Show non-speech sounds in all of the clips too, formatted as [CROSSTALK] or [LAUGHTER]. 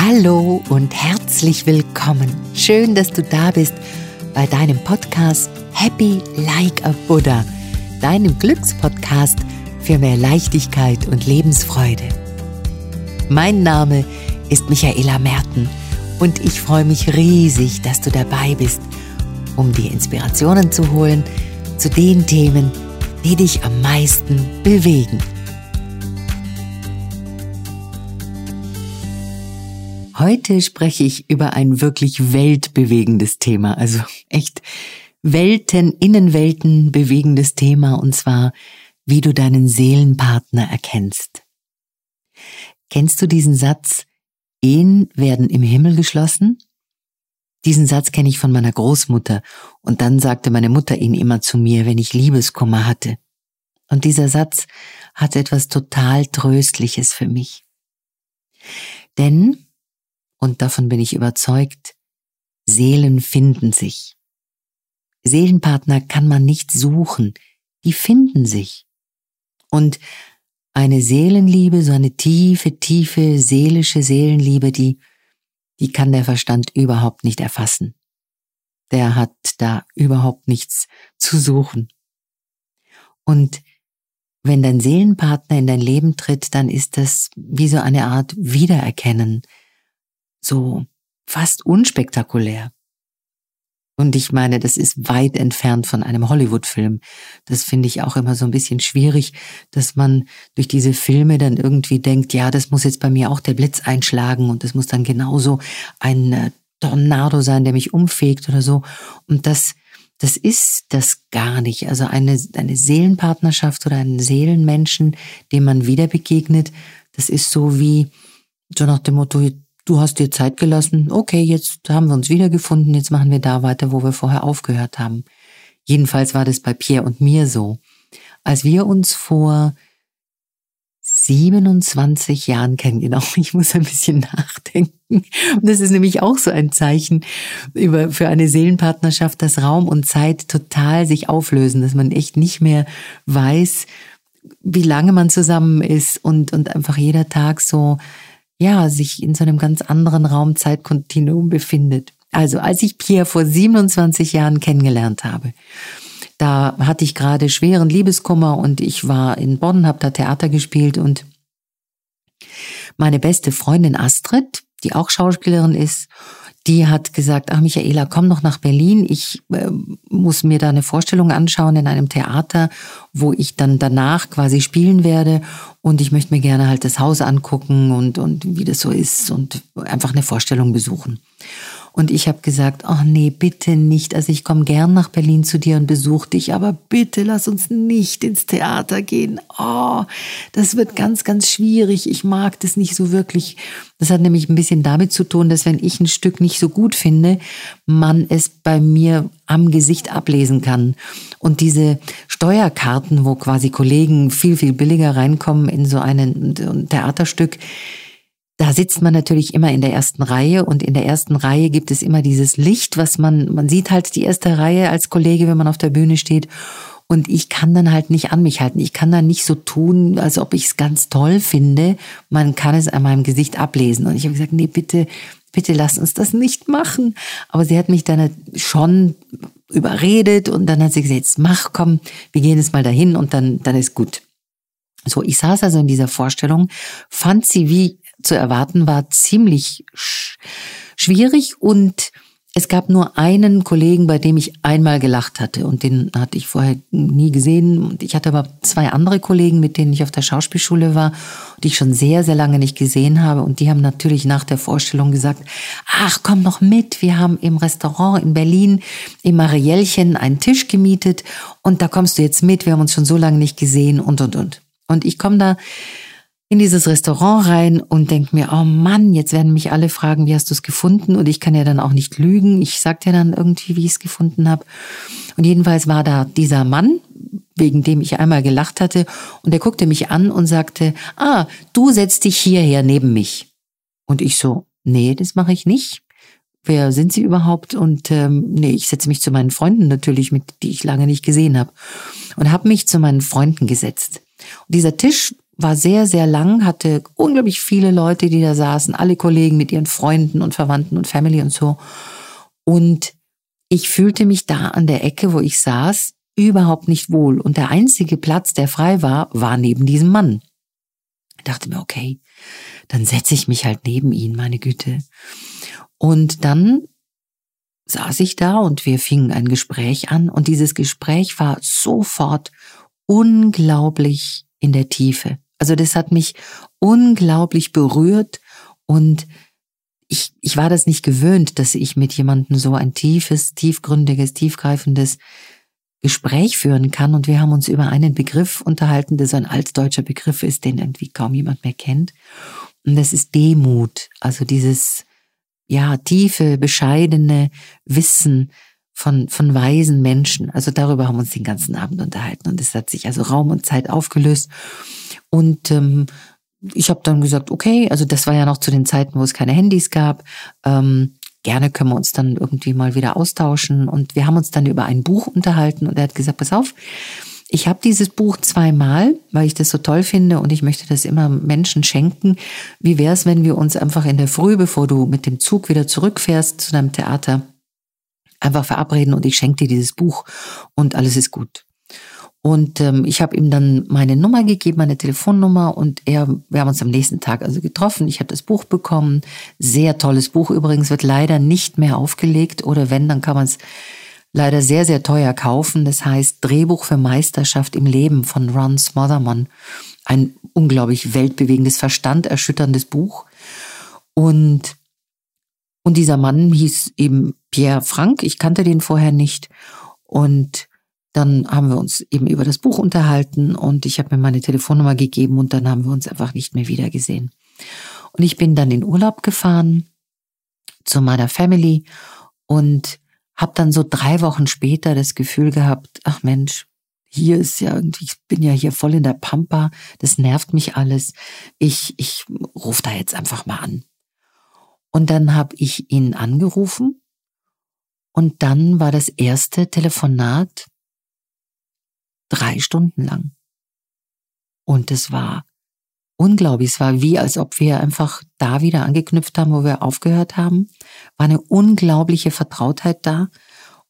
Hallo und herzlich willkommen. Schön, dass du da bist bei deinem Podcast Happy Like a Buddha, deinem Glückspodcast für mehr Leichtigkeit und Lebensfreude. Mein Name ist Michaela Merten und ich freue mich riesig, dass du dabei bist, um dir Inspirationen zu holen zu den Themen, die dich am meisten bewegen. Heute spreche ich über ein wirklich weltbewegendes Thema, also echt Welten, Innenwelten bewegendes Thema, und zwar, wie du deinen Seelenpartner erkennst. Kennst du diesen Satz, Ehen werden im Himmel geschlossen? Diesen Satz kenne ich von meiner Großmutter, und dann sagte meine Mutter ihn immer zu mir, wenn ich Liebeskummer hatte. Und dieser Satz hat etwas total Tröstliches für mich. Denn und davon bin ich überzeugt, Seelen finden sich. Seelenpartner kann man nicht suchen, die finden sich. Und eine Seelenliebe, so eine tiefe, tiefe, seelische Seelenliebe, die, die kann der Verstand überhaupt nicht erfassen. Der hat da überhaupt nichts zu suchen. Und wenn dein Seelenpartner in dein Leben tritt, dann ist das wie so eine Art Wiedererkennen, so fast unspektakulär. Und ich meine, das ist weit entfernt von einem Hollywood-Film. Das finde ich auch immer so ein bisschen schwierig, dass man durch diese Filme dann irgendwie denkt, ja, das muss jetzt bei mir auch der Blitz einschlagen und das muss dann genauso ein äh, Tornado sein, der mich umfegt oder so. Und das, das ist das gar nicht. Also eine, eine Seelenpartnerschaft oder einen Seelenmenschen, dem man wieder begegnet, das ist so wie, so nach dem Motto, du hast dir Zeit gelassen, okay, jetzt haben wir uns wiedergefunden, jetzt machen wir da weiter, wo wir vorher aufgehört haben. Jedenfalls war das bei Pierre und mir so. Als wir uns vor 27 Jahren kennen, genau, [LAUGHS] ich muss ein bisschen nachdenken. Und das ist nämlich auch so ein Zeichen über, für eine Seelenpartnerschaft, dass Raum und Zeit total sich auflösen, dass man echt nicht mehr weiß, wie lange man zusammen ist und, und einfach jeder Tag so ja, sich in so einem ganz anderen Raumzeitkontinuum befindet. Also als ich Pierre vor 27 Jahren kennengelernt habe, da hatte ich gerade schweren Liebeskummer und ich war in Bonn, habe da Theater gespielt und meine beste Freundin Astrid, die auch Schauspielerin ist, die hat gesagt, ach Michaela, komm noch nach Berlin. Ich äh, muss mir da eine Vorstellung anschauen in einem Theater, wo ich dann danach quasi spielen werde. Und ich möchte mir gerne halt das Haus angucken und, und wie das so ist und einfach eine Vorstellung besuchen. Und ich habe gesagt, ach nee, bitte nicht. Also ich komme gern nach Berlin zu dir und besuche dich, aber bitte lass uns nicht ins Theater gehen. Oh, das wird ganz, ganz schwierig. Ich mag das nicht so wirklich. Das hat nämlich ein bisschen damit zu tun, dass wenn ich ein Stück nicht so gut finde, man es bei mir am Gesicht ablesen kann. Und diese Steuerkarten, wo quasi Kollegen viel, viel billiger reinkommen in so ein Theaterstück, da sitzt man natürlich immer in der ersten Reihe und in der ersten Reihe gibt es immer dieses Licht, was man, man sieht halt die erste Reihe als Kollege, wenn man auf der Bühne steht. Und ich kann dann halt nicht an mich halten. Ich kann dann nicht so tun, als ob ich es ganz toll finde. Man kann es an meinem Gesicht ablesen. Und ich habe gesagt, nee, bitte, bitte lass uns das nicht machen. Aber sie hat mich dann schon überredet und dann hat sie gesagt, jetzt mach, komm, wir gehen jetzt mal dahin und dann, dann ist gut. So, ich saß also in dieser Vorstellung, fand sie wie zu erwarten war ziemlich schwierig und es gab nur einen Kollegen, bei dem ich einmal gelacht hatte und den hatte ich vorher nie gesehen. Und ich hatte aber zwei andere Kollegen, mit denen ich auf der Schauspielschule war, die ich schon sehr, sehr lange nicht gesehen habe. Und die haben natürlich nach der Vorstellung gesagt, ach, komm noch mit. Wir haben im Restaurant in Berlin im Mariellchen einen Tisch gemietet und da kommst du jetzt mit. Wir haben uns schon so lange nicht gesehen und, und, und. Und ich komme da in dieses Restaurant rein und denk mir, oh Mann, jetzt werden mich alle fragen, wie hast du es gefunden? Und ich kann ja dann auch nicht lügen. Ich sag dir dann irgendwie, wie ich es gefunden habe. Und jedenfalls war da dieser Mann, wegen dem ich einmal gelacht hatte, und er guckte mich an und sagte, ah, du setzt dich hierher neben mich. Und ich so, nee, das mache ich nicht. Wer sind Sie überhaupt? Und ähm, nee, ich setze mich zu meinen Freunden natürlich, mit die ich lange nicht gesehen habe. Und habe mich zu meinen Freunden gesetzt. Und dieser Tisch war sehr, sehr lang, hatte unglaublich viele Leute, die da saßen, alle Kollegen mit ihren Freunden und Verwandten und Family und so. Und ich fühlte mich da an der Ecke, wo ich saß, überhaupt nicht wohl. Und der einzige Platz, der frei war, war neben diesem Mann. Ich dachte mir, okay, dann setze ich mich halt neben ihn, meine Güte. Und dann saß ich da und wir fingen ein Gespräch an und dieses Gespräch war sofort unglaublich in der Tiefe. Also das hat mich unglaublich berührt und ich, ich war das nicht gewöhnt, dass ich mit jemandem so ein tiefes, tiefgründiges, tiefgreifendes Gespräch führen kann. Und wir haben uns über einen Begriff unterhalten, der so ein altdeutscher Begriff ist, den irgendwie kaum jemand mehr kennt. Und das ist Demut, also dieses, ja, tiefe, bescheidene Wissen von, von weisen Menschen. Also darüber haben wir uns den ganzen Abend unterhalten. Und es hat sich also Raum und Zeit aufgelöst. Und ähm, ich habe dann gesagt, okay, also das war ja noch zu den Zeiten, wo es keine Handys gab. Ähm, gerne können wir uns dann irgendwie mal wieder austauschen. Und wir haben uns dann über ein Buch unterhalten und er hat gesagt, pass auf, ich habe dieses Buch zweimal, weil ich das so toll finde und ich möchte das immer Menschen schenken. Wie wäre es, wenn wir uns einfach in der Früh, bevor du mit dem Zug wieder zurückfährst zu deinem Theater, einfach verabreden und ich schenke dir dieses Buch und alles ist gut. Und ähm, ich habe ihm dann meine Nummer gegeben, meine Telefonnummer und er, wir haben uns am nächsten Tag also getroffen. Ich habe das Buch bekommen. Sehr tolles Buch übrigens, wird leider nicht mehr aufgelegt oder wenn, dann kann man es leider sehr, sehr teuer kaufen. Das heißt Drehbuch für Meisterschaft im Leben von Ron Smotherman. Ein unglaublich weltbewegendes, verstanderschütterndes Buch. Und, und dieser Mann hieß eben Pierre Frank. Ich kannte den vorher nicht. Und dann haben wir uns eben über das Buch unterhalten und ich habe mir meine Telefonnummer gegeben und dann haben wir uns einfach nicht mehr wiedergesehen. Und ich bin dann in Urlaub gefahren zu meiner Family und habe dann so drei Wochen später das Gefühl gehabt, ach Mensch, hier ist ja irgendwie, ich bin ja hier voll in der Pampa, das nervt mich alles. Ich, ich rufe da jetzt einfach mal an. Und dann habe ich ihn angerufen und dann war das erste Telefonat drei Stunden lang. Und es war unglaublich. Es war wie, als ob wir einfach da wieder angeknüpft haben, wo wir aufgehört haben. War eine unglaubliche Vertrautheit da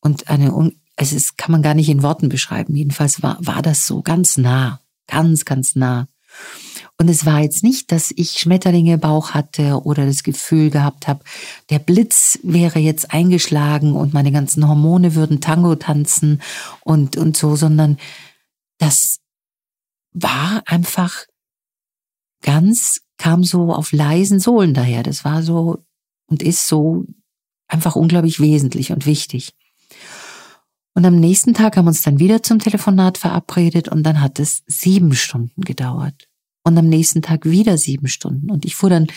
und eine, es ist, kann man gar nicht in Worten beschreiben. Jedenfalls war, war das so ganz nah, ganz, ganz nah. Und es war jetzt nicht, dass ich Schmetterlinge im Bauch hatte oder das Gefühl gehabt habe, der Blitz wäre jetzt eingeschlagen und meine ganzen Hormone würden Tango tanzen und, und so, sondern das war einfach ganz, kam so auf leisen Sohlen daher. Das war so und ist so einfach unglaublich wesentlich und wichtig. Und am nächsten Tag haben wir uns dann wieder zum Telefonat verabredet und dann hat es sieben Stunden gedauert. Und am nächsten Tag wieder sieben Stunden. Und ich fuhr dann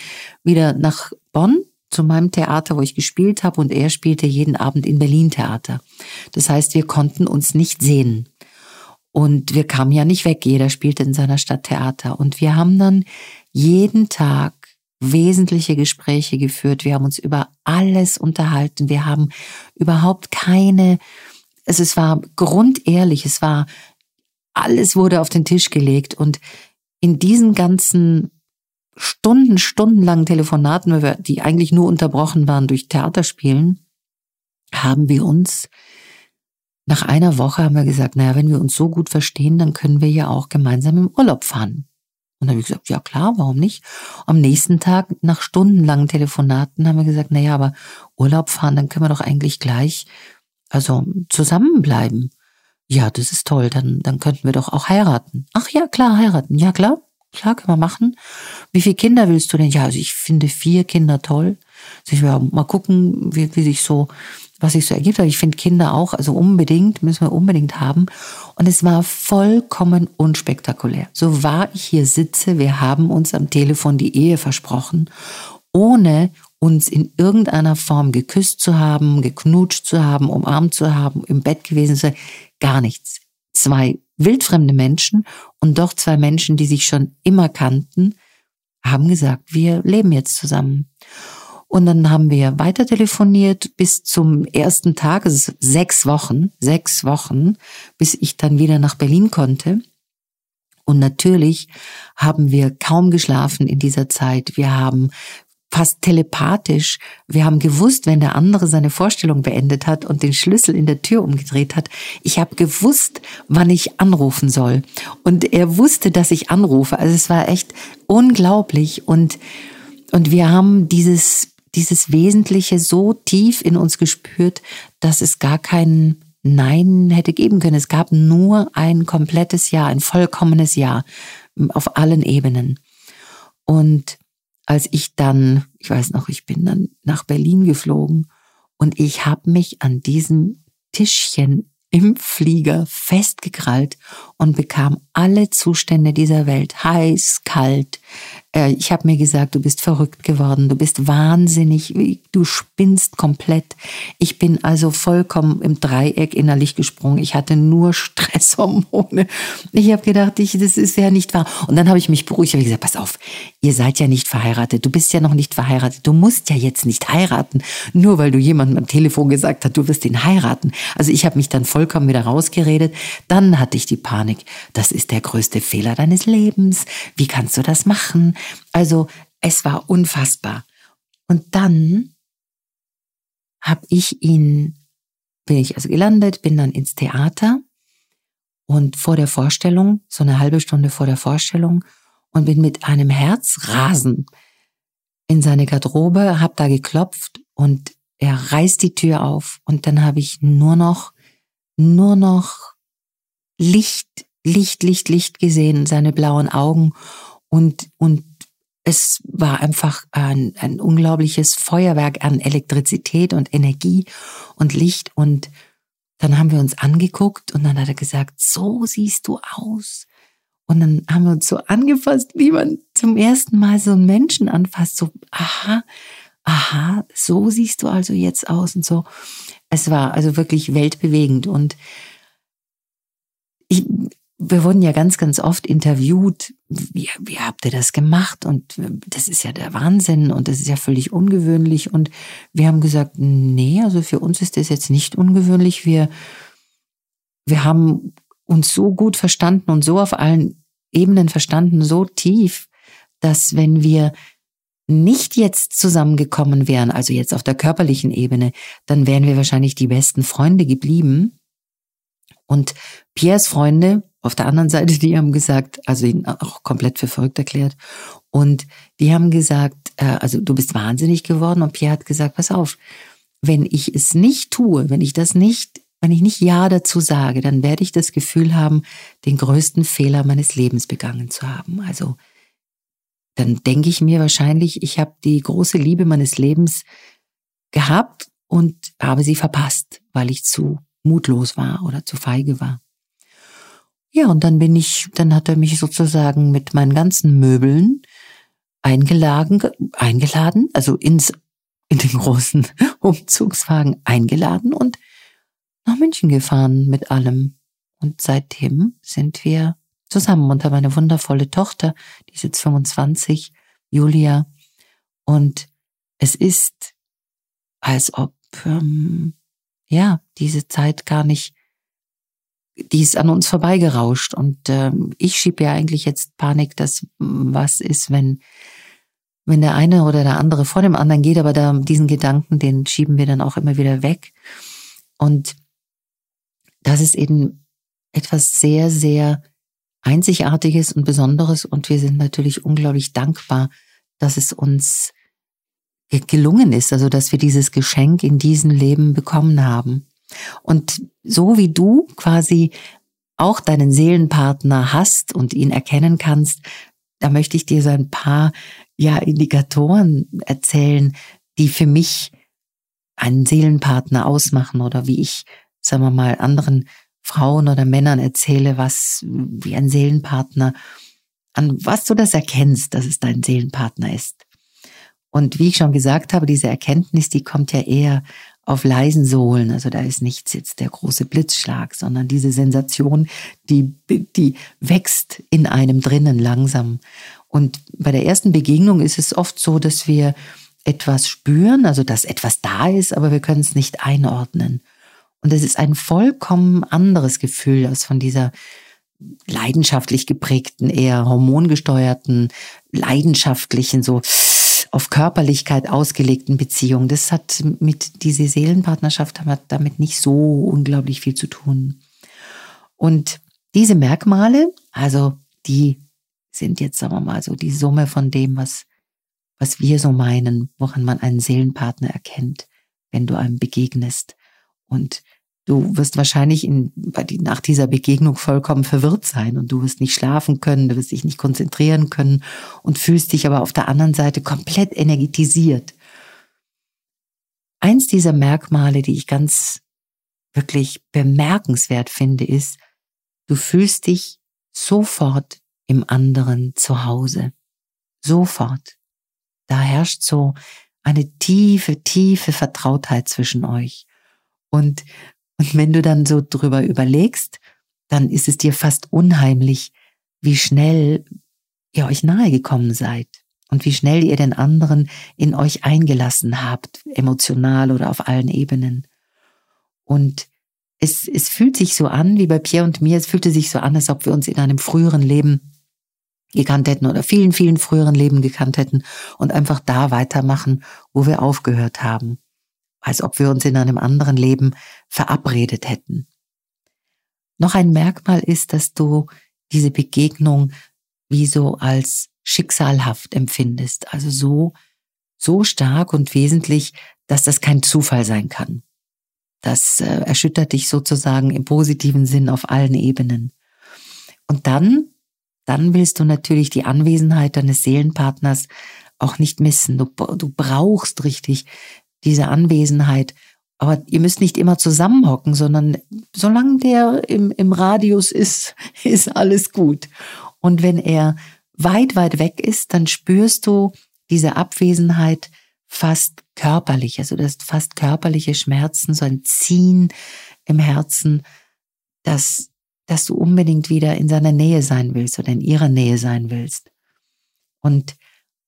wieder nach Bonn zu meinem Theater, wo ich gespielt habe und er spielte jeden Abend in Berlin Theater. Das heißt, wir konnten uns nicht sehen. Und wir kamen ja nicht weg, jeder spielte in seiner Stadt Theater. Und wir haben dann jeden Tag wesentliche Gespräche geführt. Wir haben uns über alles unterhalten. Wir haben überhaupt keine, also es war grundehrlich, es war, alles wurde auf den Tisch gelegt. Und in diesen ganzen Stunden, stundenlangen Telefonaten, die eigentlich nur unterbrochen waren durch Theaterspielen, haben wir uns nach einer Woche haben wir gesagt, naja, wenn wir uns so gut verstehen, dann können wir ja auch gemeinsam im Urlaub fahren. Und dann habe ich gesagt, ja klar, warum nicht? Am nächsten Tag, nach stundenlangen Telefonaten, haben wir gesagt, naja, aber Urlaub fahren, dann können wir doch eigentlich gleich, also zusammenbleiben. Ja, das ist toll, dann, dann könnten wir doch auch heiraten. Ach ja, klar, heiraten. Ja, klar, klar, können wir machen. Wie viele Kinder willst du denn? Ja, also ich finde vier Kinder toll. Also will mal gucken, wie, wie sich so was sich so ergibt. Aber ich finde Kinder auch, also unbedingt, müssen wir unbedingt haben. Und es war vollkommen unspektakulär. So wahr ich hier sitze, wir haben uns am Telefon die Ehe versprochen, ohne uns in irgendeiner Form geküsst zu haben, geknutscht zu haben, umarmt zu haben, im Bett gewesen zu sein. Gar nichts. Zwei wildfremde Menschen und doch zwei Menschen, die sich schon immer kannten, haben gesagt, wir leben jetzt zusammen. Und dann haben wir weiter telefoniert bis zum ersten Tag, also sechs Wochen, sechs Wochen, bis ich dann wieder nach Berlin konnte. Und natürlich haben wir kaum geschlafen in dieser Zeit. Wir haben fast telepathisch. Wir haben gewusst, wenn der andere seine Vorstellung beendet hat und den Schlüssel in der Tür umgedreht hat. Ich habe gewusst, wann ich anrufen soll. Und er wusste, dass ich anrufe. Also es war echt unglaublich. Und, und wir haben dieses, dieses Wesentliche so tief in uns gespürt, dass es gar kein Nein hätte geben können. Es gab nur ein komplettes Jahr, ein vollkommenes Jahr auf allen Ebenen. Und als ich dann, ich weiß noch, ich bin dann nach Berlin geflogen und ich habe mich an diesem Tischchen im Flieger festgekrallt und bekam alle Zustände dieser Welt, heiß, kalt, äh, ich habe mir gesagt, du bist verrückt geworden, du bist wahnsinnig, du spinnst komplett. Ich bin also vollkommen im Dreieck innerlich gesprungen. Ich hatte nur [LAUGHS] Stresshormone. Ich habe gedacht, ich, das ist ja nicht wahr. Und dann habe ich mich beruhigt. Habe gesagt, pass auf, ihr seid ja nicht verheiratet. Du bist ja noch nicht verheiratet. Du musst ja jetzt nicht heiraten, nur weil du jemandem am Telefon gesagt hast, du wirst ihn heiraten. Also ich habe mich dann vollkommen wieder rausgeredet. Dann hatte ich die Panik. Das ist der größte Fehler deines Lebens. Wie kannst du das machen? Also es war unfassbar. Und dann habe ich ihn, bin ich also gelandet, bin dann ins Theater und vor der Vorstellung, so eine halbe Stunde vor der Vorstellung, und bin mit einem Herzrasen in seine Garderobe, hab da geklopft und er reißt die Tür auf und dann habe ich nur noch, nur noch Licht, Licht, Licht, Licht gesehen, seine blauen Augen und, und es war einfach ein, ein unglaubliches Feuerwerk an Elektrizität und Energie und Licht. Und dann haben wir uns angeguckt und dann hat er gesagt, so siehst du aus. Und dann haben wir uns so angefasst, wie man zum ersten Mal so einen Menschen anfasst. So, aha, aha, so siehst du also jetzt aus und so. Es war also wirklich weltbewegend und ich, wir wurden ja ganz, ganz oft interviewt. Wie, wie habt ihr das gemacht? Und das ist ja der Wahnsinn und das ist ja völlig ungewöhnlich. Und wir haben gesagt, nee, also für uns ist das jetzt nicht ungewöhnlich. Wir, wir haben uns so gut verstanden und so auf allen Ebenen verstanden, so tief, dass wenn wir nicht jetzt zusammengekommen wären, also jetzt auf der körperlichen Ebene, dann wären wir wahrscheinlich die besten Freunde geblieben. Und Piers Freunde auf der anderen Seite, die haben gesagt, also ihn auch komplett für verrückt erklärt. Und die haben gesagt, äh, also du bist wahnsinnig geworden. Und Pierre hat gesagt, pass auf, wenn ich es nicht tue, wenn ich das nicht, wenn ich nicht Ja dazu sage, dann werde ich das Gefühl haben, den größten Fehler meines Lebens begangen zu haben. Also dann denke ich mir wahrscheinlich, ich habe die große Liebe meines Lebens gehabt und habe sie verpasst, weil ich zu mutlos war oder zu feige war. Ja, und dann bin ich, dann hat er mich sozusagen mit meinen ganzen Möbeln eingeladen, eingeladen, also ins, in den großen [LAUGHS] Umzugswagen eingeladen und nach München gefahren mit allem. Und seitdem sind wir zusammen haben eine wundervolle Tochter, die ist jetzt 25, Julia. Und es ist, als ob, ähm, ja, diese Zeit gar nicht die ist an uns vorbeigerauscht. Und äh, ich schiebe ja eigentlich jetzt Panik, dass was ist, wenn, wenn der eine oder der andere vor dem anderen geht, aber da, diesen Gedanken, den schieben wir dann auch immer wieder weg. Und das ist eben etwas sehr, sehr Einzigartiges und Besonderes. Und wir sind natürlich unglaublich dankbar, dass es uns gelungen ist, also dass wir dieses Geschenk in diesem Leben bekommen haben. Und so wie du quasi auch deinen Seelenpartner hast und ihn erkennen kannst, da möchte ich dir so ein paar ja Indikatoren erzählen, die für mich einen Seelenpartner ausmachen oder wie ich, sagen wir mal, anderen Frauen oder Männern erzähle, was wie ein Seelenpartner, an was du das erkennst, dass es dein Seelenpartner ist. Und wie ich schon gesagt habe, diese Erkenntnis, die kommt ja eher auf leisen Sohlen. Also da ist nichts jetzt der große Blitzschlag, sondern diese Sensation, die, die wächst in einem drinnen langsam. Und bei der ersten Begegnung ist es oft so, dass wir etwas spüren, also dass etwas da ist, aber wir können es nicht einordnen. Und es ist ein vollkommen anderes Gefühl als von dieser leidenschaftlich geprägten, eher hormongesteuerten, leidenschaftlichen, so auf Körperlichkeit ausgelegten Beziehung. Das hat mit diese Seelenpartnerschaft hat damit nicht so unglaublich viel zu tun. Und diese Merkmale, also die sind jetzt, sagen wir mal, so die Summe von dem, was, was wir so meinen, woran man einen Seelenpartner erkennt, wenn du einem begegnest. Und Du wirst wahrscheinlich in, nach dieser Begegnung vollkommen verwirrt sein und du wirst nicht schlafen können, du wirst dich nicht konzentrieren können und fühlst dich aber auf der anderen Seite komplett energetisiert. Eins dieser Merkmale, die ich ganz wirklich bemerkenswert finde, ist, du fühlst dich sofort im anderen zu Hause. Sofort. Da herrscht so eine tiefe, tiefe Vertrautheit zwischen euch. Und und wenn du dann so drüber überlegst, dann ist es dir fast unheimlich, wie schnell ihr euch nahe gekommen seid und wie schnell ihr den anderen in euch eingelassen habt, emotional oder auf allen Ebenen. Und es, es fühlt sich so an, wie bei Pierre und mir, es fühlte sich so an, als ob wir uns in einem früheren Leben gekannt hätten oder vielen, vielen früheren Leben gekannt hätten und einfach da weitermachen, wo wir aufgehört haben als ob wir uns in einem anderen Leben verabredet hätten. Noch ein Merkmal ist, dass du diese Begegnung wie so als schicksalhaft empfindest, also so, so stark und wesentlich, dass das kein Zufall sein kann. Das äh, erschüttert dich sozusagen im positiven Sinn auf allen Ebenen. Und dann, dann willst du natürlich die Anwesenheit deines Seelenpartners auch nicht missen. Du, du brauchst richtig diese Anwesenheit. Aber ihr müsst nicht immer zusammenhocken, sondern solange der im, im Radius ist, [LAUGHS] ist alles gut. Und wenn er weit, weit weg ist, dann spürst du diese Abwesenheit fast körperlich. Also das fast körperliche Schmerzen, so ein Ziehen im Herzen, dass, dass du unbedingt wieder in seiner Nähe sein willst oder in ihrer Nähe sein willst. Und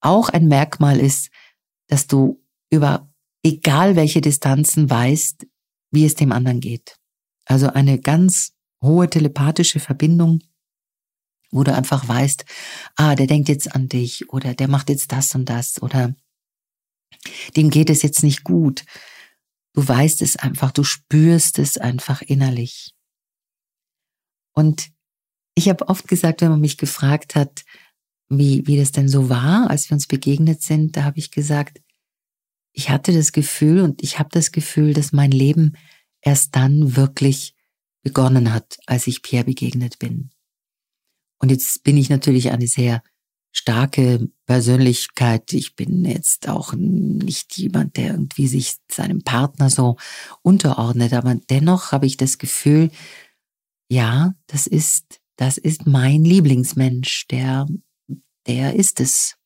auch ein Merkmal ist, dass du über egal welche Distanzen, weißt, wie es dem anderen geht. Also eine ganz hohe telepathische Verbindung, wo du einfach weißt, ah, der denkt jetzt an dich oder der macht jetzt das und das oder dem geht es jetzt nicht gut. Du weißt es einfach, du spürst es einfach innerlich. Und ich habe oft gesagt, wenn man mich gefragt hat, wie, wie das denn so war, als wir uns begegnet sind, da habe ich gesagt, ich hatte das Gefühl und ich habe das Gefühl, dass mein Leben erst dann wirklich begonnen hat, als ich Pierre begegnet bin. Und jetzt bin ich natürlich eine sehr starke Persönlichkeit. Ich bin jetzt auch nicht jemand, der irgendwie sich seinem Partner so unterordnet, aber dennoch habe ich das Gefühl, ja, das ist, das ist mein Lieblingsmensch, der, der ist es.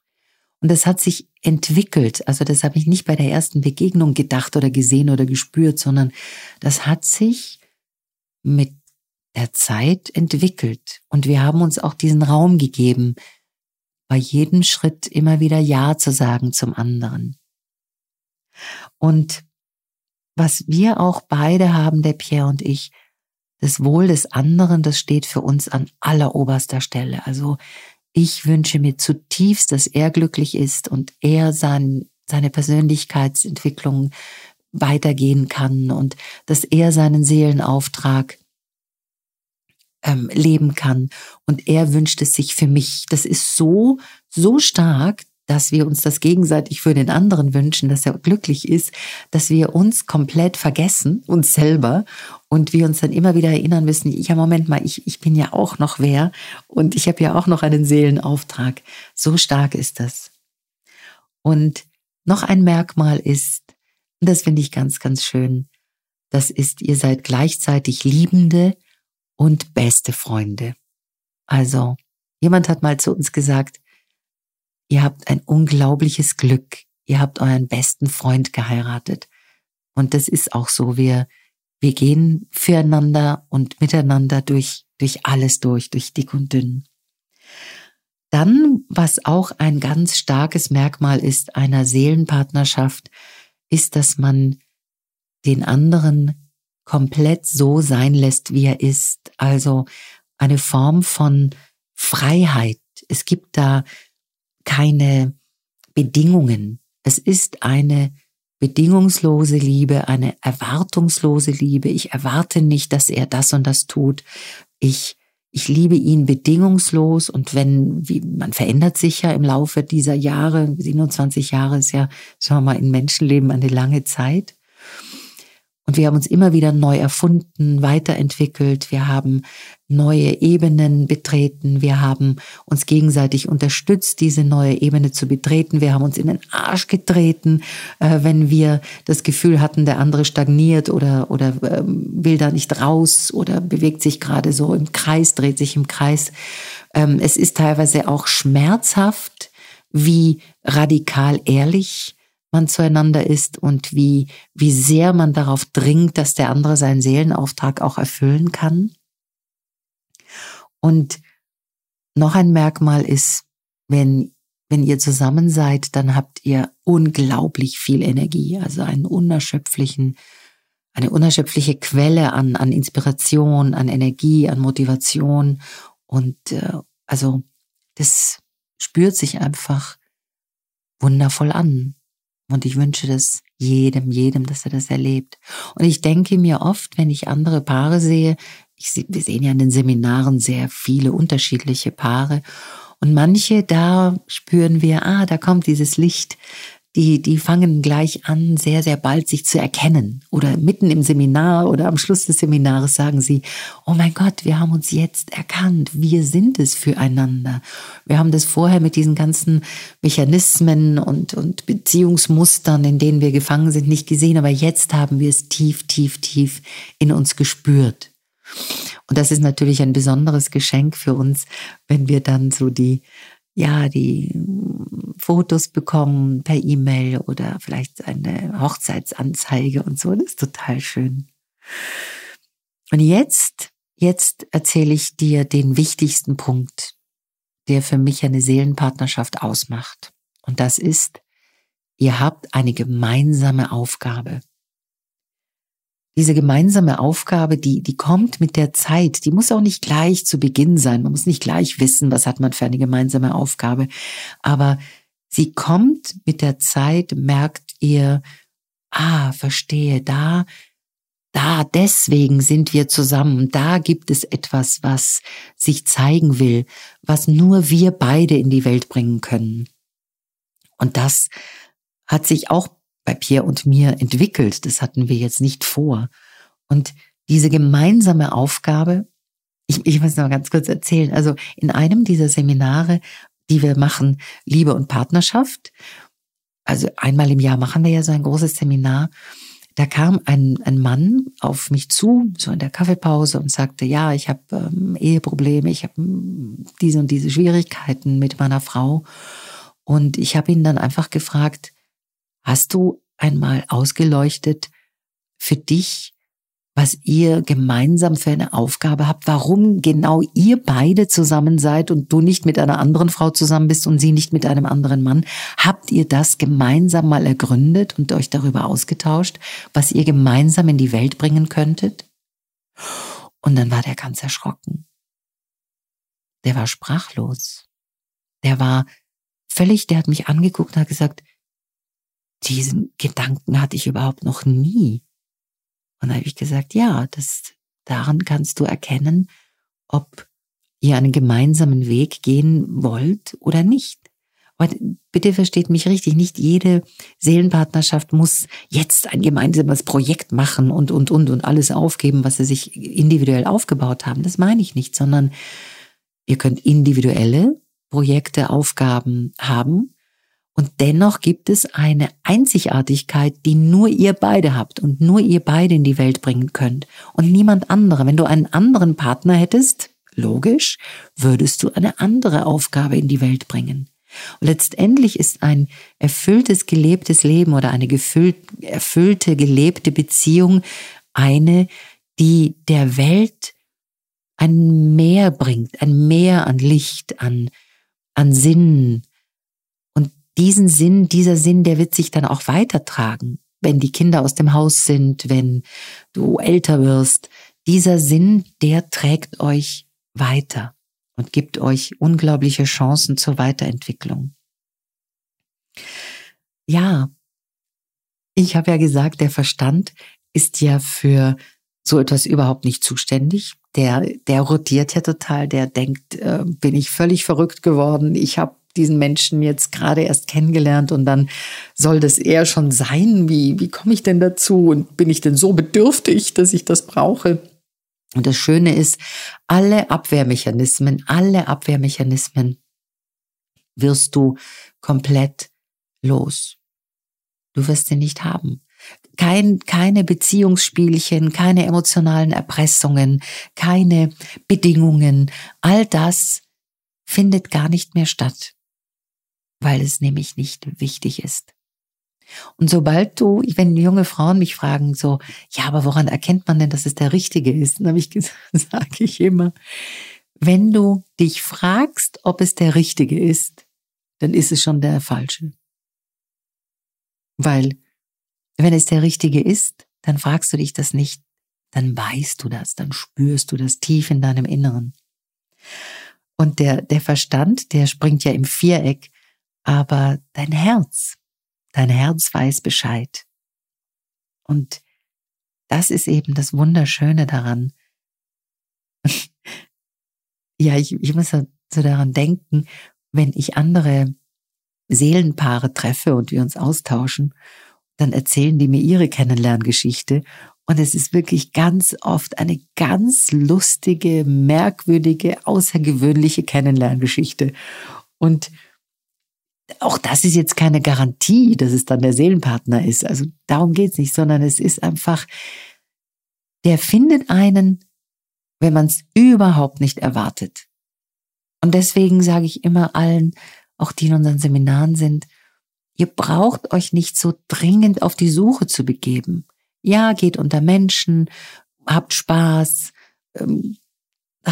Und das hat sich entwickelt. Also das habe ich nicht bei der ersten Begegnung gedacht oder gesehen oder gespürt, sondern das hat sich mit der Zeit entwickelt. Und wir haben uns auch diesen Raum gegeben, bei jedem Schritt immer wieder Ja zu sagen zum anderen. Und was wir auch beide haben, der Pierre und ich, das Wohl des anderen, das steht für uns an alleroberster Stelle. Also ich wünsche mir zutiefst, dass er glücklich ist und er sein, seine Persönlichkeitsentwicklung weitergehen kann und dass er seinen Seelenauftrag ähm, leben kann. Und er wünscht es sich für mich. Das ist so, so stark, dass wir uns das gegenseitig für den anderen wünschen, dass er glücklich ist, dass wir uns komplett vergessen, uns selber, und wir uns dann immer wieder erinnern müssen, ja, Moment mal, ich, ich bin ja auch noch wer und ich habe ja auch noch einen Seelenauftrag. So stark ist das. Und noch ein Merkmal ist, und das finde ich ganz, ganz schön, das ist, ihr seid gleichzeitig Liebende und beste Freunde. Also, jemand hat mal zu uns gesagt, Ihr habt ein unglaubliches Glück. Ihr habt euren besten Freund geheiratet. Und das ist auch so. Wir, wir gehen füreinander und miteinander durch, durch alles durch, durch dick und dünn. Dann, was auch ein ganz starkes Merkmal ist einer Seelenpartnerschaft, ist, dass man den anderen komplett so sein lässt, wie er ist. Also eine Form von Freiheit. Es gibt da keine Bedingungen. Es ist eine bedingungslose Liebe, eine erwartungslose Liebe. Ich erwarte nicht, dass er das und das tut. Ich, ich liebe ihn bedingungslos und wenn, wie, man verändert sich ja im Laufe dieser Jahre, 27 Jahre ist ja, sagen wir mal, in Menschenleben eine lange Zeit. Und wir haben uns immer wieder neu erfunden, weiterentwickelt. Wir haben neue Ebenen betreten. Wir haben uns gegenseitig unterstützt, diese neue Ebene zu betreten. Wir haben uns in den Arsch getreten, äh, wenn wir das Gefühl hatten, der andere stagniert oder, oder äh, will da nicht raus oder bewegt sich gerade so im Kreis, dreht sich im Kreis. Ähm, es ist teilweise auch schmerzhaft, wie radikal ehrlich man zueinander ist und wie, wie sehr man darauf dringt, dass der andere seinen Seelenauftrag auch erfüllen kann. Und noch ein Merkmal ist, wenn, wenn ihr zusammen seid, dann habt ihr unglaublich viel Energie, also einen unerschöpflichen, eine unerschöpfliche Quelle an, an Inspiration, an Energie, an Motivation. Und äh, also das spürt sich einfach wundervoll an. Und ich wünsche das jedem, jedem, dass er das erlebt. Und ich denke mir oft, wenn ich andere Paare sehe, ich, wir sehen ja in den Seminaren sehr viele unterschiedliche Paare. Und manche, da spüren wir, ah, da kommt dieses Licht, die, die fangen gleich an, sehr, sehr bald sich zu erkennen. Oder mitten im Seminar oder am Schluss des Seminars sagen sie, oh mein Gott, wir haben uns jetzt erkannt. Wir sind es füreinander. Wir haben das vorher mit diesen ganzen Mechanismen und, und Beziehungsmustern, in denen wir gefangen sind, nicht gesehen. Aber jetzt haben wir es tief, tief, tief in uns gespürt. Und das ist natürlich ein besonderes Geschenk für uns, wenn wir dann so die ja, die Fotos bekommen per E-Mail oder vielleicht eine Hochzeitsanzeige und so. Das ist total schön. Und jetzt, jetzt erzähle ich dir den wichtigsten Punkt, der für mich eine Seelenpartnerschaft ausmacht. Und das ist, ihr habt eine gemeinsame Aufgabe diese gemeinsame Aufgabe, die, die kommt mit der Zeit. Die muss auch nicht gleich zu Beginn sein. Man muss nicht gleich wissen, was hat man für eine gemeinsame Aufgabe. Aber sie kommt mit der Zeit, merkt ihr, ah, verstehe, da, da, deswegen sind wir zusammen. Da gibt es etwas, was sich zeigen will, was nur wir beide in die Welt bringen können. Und das hat sich auch bei Pierre und mir entwickelt. Das hatten wir jetzt nicht vor. Und diese gemeinsame Aufgabe, ich, ich muss noch ganz kurz erzählen, also in einem dieser Seminare, die wir machen, Liebe und Partnerschaft, also einmal im Jahr machen wir ja so ein großes Seminar, da kam ein, ein Mann auf mich zu, so in der Kaffeepause und sagte, ja, ich habe ähm, Eheprobleme, ich habe hm, diese und diese Schwierigkeiten mit meiner Frau. Und ich habe ihn dann einfach gefragt, Hast du einmal ausgeleuchtet für dich, was ihr gemeinsam für eine Aufgabe habt, warum genau ihr beide zusammen seid und du nicht mit einer anderen Frau zusammen bist und sie nicht mit einem anderen Mann? Habt ihr das gemeinsam mal ergründet und euch darüber ausgetauscht, was ihr gemeinsam in die Welt bringen könntet? Und dann war der ganz erschrocken. Der war sprachlos. Der war völlig, der hat mich angeguckt und hat gesagt, diesen Gedanken hatte ich überhaupt noch nie. Und da habe ich gesagt, ja, das, daran kannst du erkennen, ob ihr einen gemeinsamen Weg gehen wollt oder nicht. Aber bitte versteht mich richtig, nicht jede Seelenpartnerschaft muss jetzt ein gemeinsames Projekt machen und, und, und, und alles aufgeben, was sie sich individuell aufgebaut haben. Das meine ich nicht, sondern ihr könnt individuelle Projekte, Aufgaben haben und dennoch gibt es eine Einzigartigkeit, die nur ihr beide habt und nur ihr beide in die Welt bringen könnt und niemand andere. Wenn du einen anderen Partner hättest, logisch, würdest du eine andere Aufgabe in die Welt bringen. Und letztendlich ist ein erfülltes, gelebtes Leben oder eine gefüllt, erfüllte, gelebte Beziehung eine, die der Welt ein Mehr bringt, ein Mehr an Licht, an, an Sinn, diesen Sinn, dieser Sinn, der wird sich dann auch weitertragen, wenn die Kinder aus dem Haus sind, wenn du älter wirst. Dieser Sinn, der trägt euch weiter und gibt euch unglaubliche Chancen zur Weiterentwicklung. Ja, ich habe ja gesagt, der Verstand ist ja für so etwas überhaupt nicht zuständig. Der, der rotiert ja total, der denkt, äh, bin ich völlig verrückt geworden, ich habe diesen Menschen jetzt gerade erst kennengelernt und dann soll das eher schon sein. Wie, wie komme ich denn dazu? Und bin ich denn so bedürftig, dass ich das brauche? Und das Schöne ist, alle Abwehrmechanismen, alle Abwehrmechanismen wirst du komplett los. Du wirst sie nicht haben. Kein, keine Beziehungsspielchen, keine emotionalen Erpressungen, keine Bedingungen. All das findet gar nicht mehr statt, weil es nämlich nicht wichtig ist. Und sobald du, wenn junge Frauen mich fragen, so, ja, aber woran erkennt man denn, dass es der Richtige ist? Dann habe ich gesagt, [LAUGHS] sage ich immer, wenn du dich fragst, ob es der Richtige ist, dann ist es schon der Falsche. Weil, wenn es der Richtige ist, dann fragst du dich das nicht, dann weißt du das, dann spürst du das tief in deinem Inneren. Und der, der Verstand, der springt ja im Viereck, aber dein Herz, Dein Herz weiß Bescheid. Und das ist eben das Wunderschöne daran. [LAUGHS] ja, ich, ich muss so, daran denken, wenn ich andere Seelenpaare treffe und wir uns austauschen, dann erzählen die mir ihre Kennenlerngeschichte und es ist wirklich ganz oft eine ganz lustige, merkwürdige, außergewöhnliche Kennenlerngeschichte. Und auch das ist jetzt keine Garantie, dass es dann der Seelenpartner ist. Also darum geht's nicht, sondern es ist einfach, der findet einen, wenn man es überhaupt nicht erwartet. Und deswegen sage ich immer allen, auch die in unseren Seminaren sind, ihr braucht euch nicht so dringend auf die Suche zu begeben. Ja, geht unter Menschen, habt Spaß, ähm,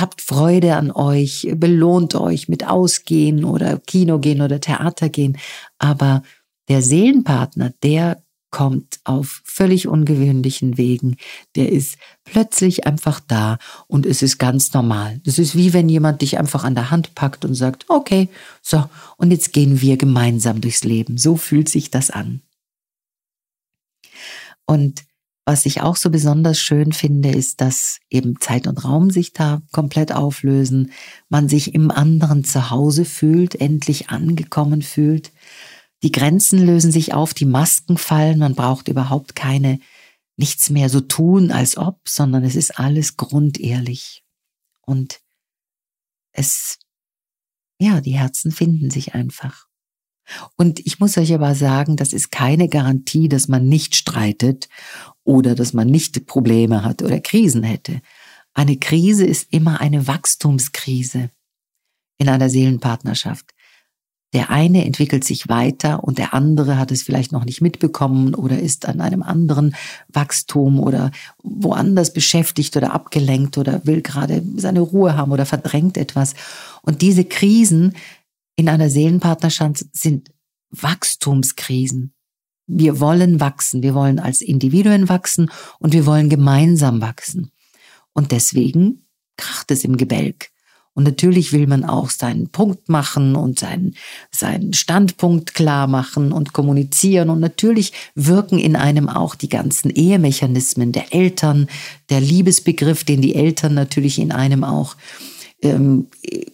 habt Freude an euch, belohnt euch mit Ausgehen oder Kino gehen oder Theater gehen. Aber der Seelenpartner, der kommt auf völlig ungewöhnlichen Wegen. Der ist plötzlich einfach da und es ist ganz normal. Das ist wie wenn jemand dich einfach an der Hand packt und sagt, okay, so, und jetzt gehen wir gemeinsam durchs Leben. So fühlt sich das an. Und was ich auch so besonders schön finde, ist, dass eben Zeit und Raum sich da komplett auflösen, man sich im anderen zu Hause fühlt, endlich angekommen fühlt. Die Grenzen lösen sich auf, die Masken fallen, man braucht überhaupt keine, nichts mehr so tun, als ob, sondern es ist alles grundehrlich. Und es, ja, die Herzen finden sich einfach. Und ich muss euch aber sagen, das ist keine Garantie, dass man nicht streitet oder dass man nicht Probleme hat oder Krisen hätte. Eine Krise ist immer eine Wachstumskrise in einer Seelenpartnerschaft. Der eine entwickelt sich weiter und der andere hat es vielleicht noch nicht mitbekommen oder ist an einem anderen Wachstum oder woanders beschäftigt oder abgelenkt oder will gerade seine Ruhe haben oder verdrängt etwas. Und diese Krisen, in einer Seelenpartnerschaft sind Wachstumskrisen. Wir wollen wachsen, wir wollen als Individuen wachsen und wir wollen gemeinsam wachsen. Und deswegen kracht es im Gebälk. Und natürlich will man auch seinen Punkt machen und seinen, seinen Standpunkt klar machen und kommunizieren. Und natürlich wirken in einem auch die ganzen Ehemechanismen der Eltern, der Liebesbegriff, den die Eltern natürlich in einem auch ähm,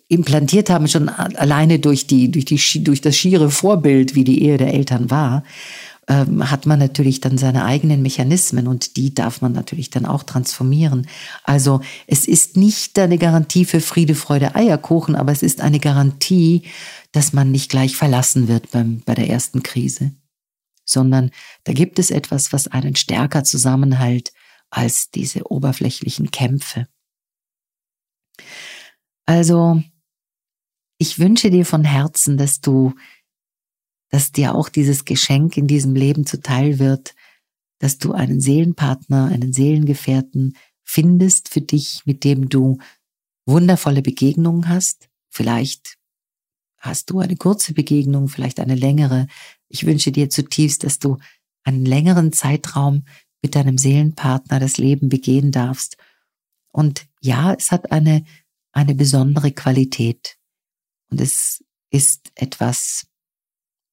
implantiert haben, schon alleine durch, die, durch, die, durch das schiere Vorbild, wie die Ehe der Eltern war, ähm, hat man natürlich dann seine eigenen Mechanismen und die darf man natürlich dann auch transformieren. Also es ist nicht eine Garantie für Friede, Freude, Eierkuchen, aber es ist eine Garantie, dass man nicht gleich verlassen wird beim, bei der ersten Krise, sondern da gibt es etwas, was einen stärker zusammenhält als diese oberflächlichen Kämpfe. Also, ich wünsche dir von Herzen, dass du, dass dir auch dieses Geschenk in diesem Leben zuteil wird, dass du einen Seelenpartner, einen Seelengefährten findest für dich, mit dem du wundervolle Begegnungen hast. Vielleicht hast du eine kurze Begegnung, vielleicht eine längere. Ich wünsche dir zutiefst, dass du einen längeren Zeitraum mit deinem Seelenpartner das Leben begehen darfst. Und ja, es hat eine eine besondere Qualität. Und es ist etwas,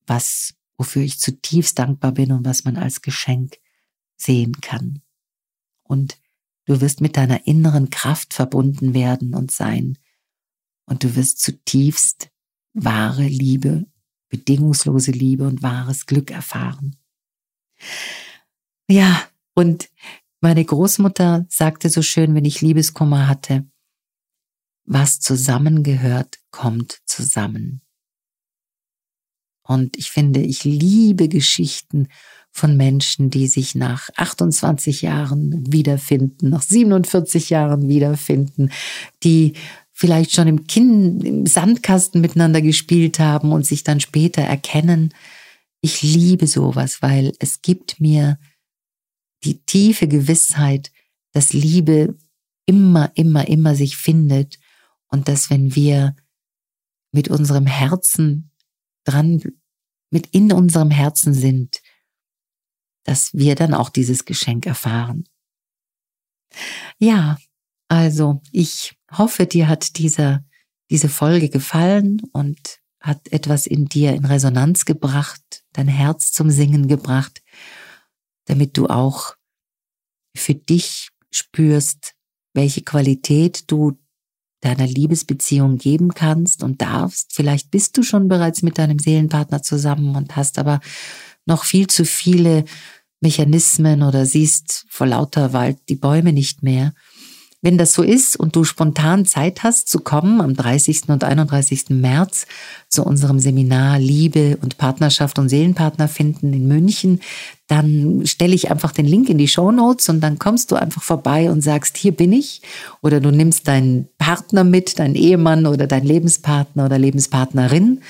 was, wofür ich zutiefst dankbar bin und was man als Geschenk sehen kann. Und du wirst mit deiner inneren Kraft verbunden werden und sein. Und du wirst zutiefst wahre Liebe, bedingungslose Liebe und wahres Glück erfahren. Ja, und meine Großmutter sagte so schön, wenn ich Liebeskummer hatte, was zusammengehört, kommt zusammen. Und ich finde, ich liebe Geschichten von Menschen, die sich nach 28 Jahren wiederfinden, nach 47 Jahren wiederfinden, die vielleicht schon im, kind, im Sandkasten miteinander gespielt haben und sich dann später erkennen. Ich liebe sowas, weil es gibt mir die tiefe Gewissheit, dass Liebe immer, immer, immer sich findet und dass wenn wir mit unserem Herzen dran, mit in unserem Herzen sind, dass wir dann auch dieses Geschenk erfahren. Ja, also ich hoffe, dir hat dieser, diese Folge gefallen und hat etwas in dir in Resonanz gebracht, dein Herz zum Singen gebracht, damit du auch für dich spürst, welche Qualität du deiner Liebesbeziehung geben kannst und darfst. Vielleicht bist du schon bereits mit deinem Seelenpartner zusammen und hast aber noch viel zu viele Mechanismen oder siehst vor lauter Wald die Bäume nicht mehr. Wenn das so ist und du spontan Zeit hast zu kommen am 30. und 31. März zu unserem Seminar Liebe und Partnerschaft und Seelenpartner finden in München, dann stelle ich einfach den Link in die Show Notes und dann kommst du einfach vorbei und sagst, hier bin ich. Oder du nimmst deinen Partner mit, deinen Ehemann oder deinen Lebenspartner oder Lebenspartnerin.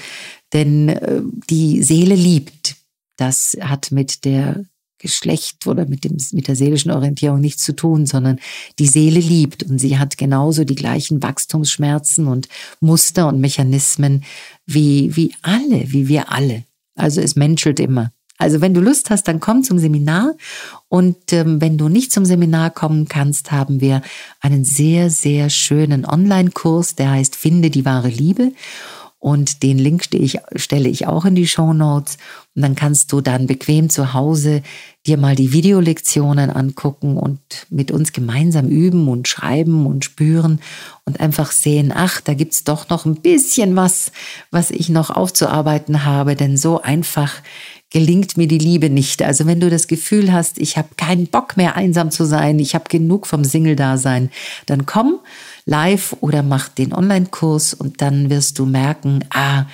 Denn äh, die Seele liebt. Das hat mit der Geschlecht oder mit, dem, mit der seelischen Orientierung nichts zu tun, sondern die Seele liebt und sie hat genauso die gleichen Wachstumsschmerzen und Muster und Mechanismen wie, wie alle, wie wir alle. Also es menschelt immer. Also wenn du Lust hast, dann komm zum Seminar und ähm, wenn du nicht zum Seminar kommen kannst, haben wir einen sehr, sehr schönen Online-Kurs, der heißt Finde die wahre Liebe. Und den Link stelle ich, auch in die Show Notes. Und dann kannst du dann bequem zu Hause dir mal die Videolektionen angucken und mit uns gemeinsam üben und schreiben und spüren und einfach sehen, ach, da gibt's doch noch ein bisschen was, was ich noch aufzuarbeiten habe. Denn so einfach gelingt mir die Liebe nicht. Also wenn du das Gefühl hast, ich habe keinen Bock mehr einsam zu sein, ich habe genug vom Single-Dasein, dann komm live oder mach den Online-Kurs und dann wirst du merken, ah,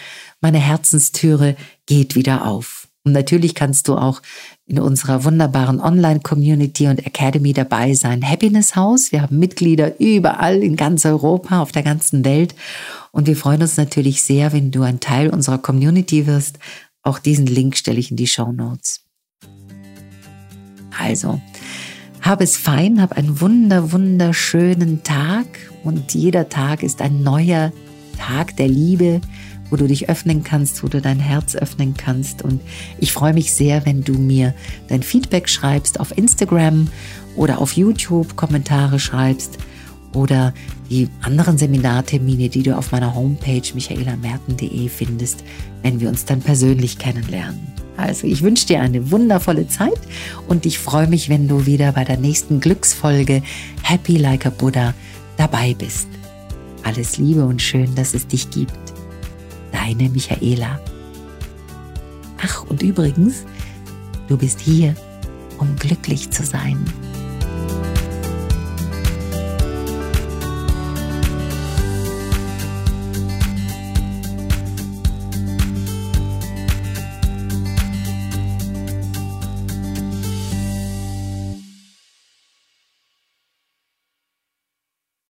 meine Herzenstüre geht wieder auf. Und natürlich kannst du auch in unserer wunderbaren Online-Community und Academy dabei sein. Happiness House. Wir haben Mitglieder überall in ganz Europa, auf der ganzen Welt. Und wir freuen uns natürlich sehr, wenn du ein Teil unserer Community wirst. Auch diesen Link stelle ich in die Show Notes. Also, hab es fein, hab einen wunder, wunderschönen Tag und jeder Tag ist ein neuer Tag der Liebe, wo du dich öffnen kannst, wo du dein Herz öffnen kannst. Und ich freue mich sehr, wenn du mir dein Feedback schreibst auf Instagram oder auf YouTube, Kommentare schreibst oder die anderen Seminartermine, die du auf meiner Homepage michaelamerten.de findest, wenn wir uns dann persönlich kennenlernen. Also ich wünsche dir eine wundervolle Zeit und ich freue mich, wenn du wieder bei der nächsten Glücksfolge Happy Like a Buddha dabei bist. Alles Liebe und schön, dass es dich gibt. Deine Michaela. Ach, und übrigens, du bist hier, um glücklich zu sein.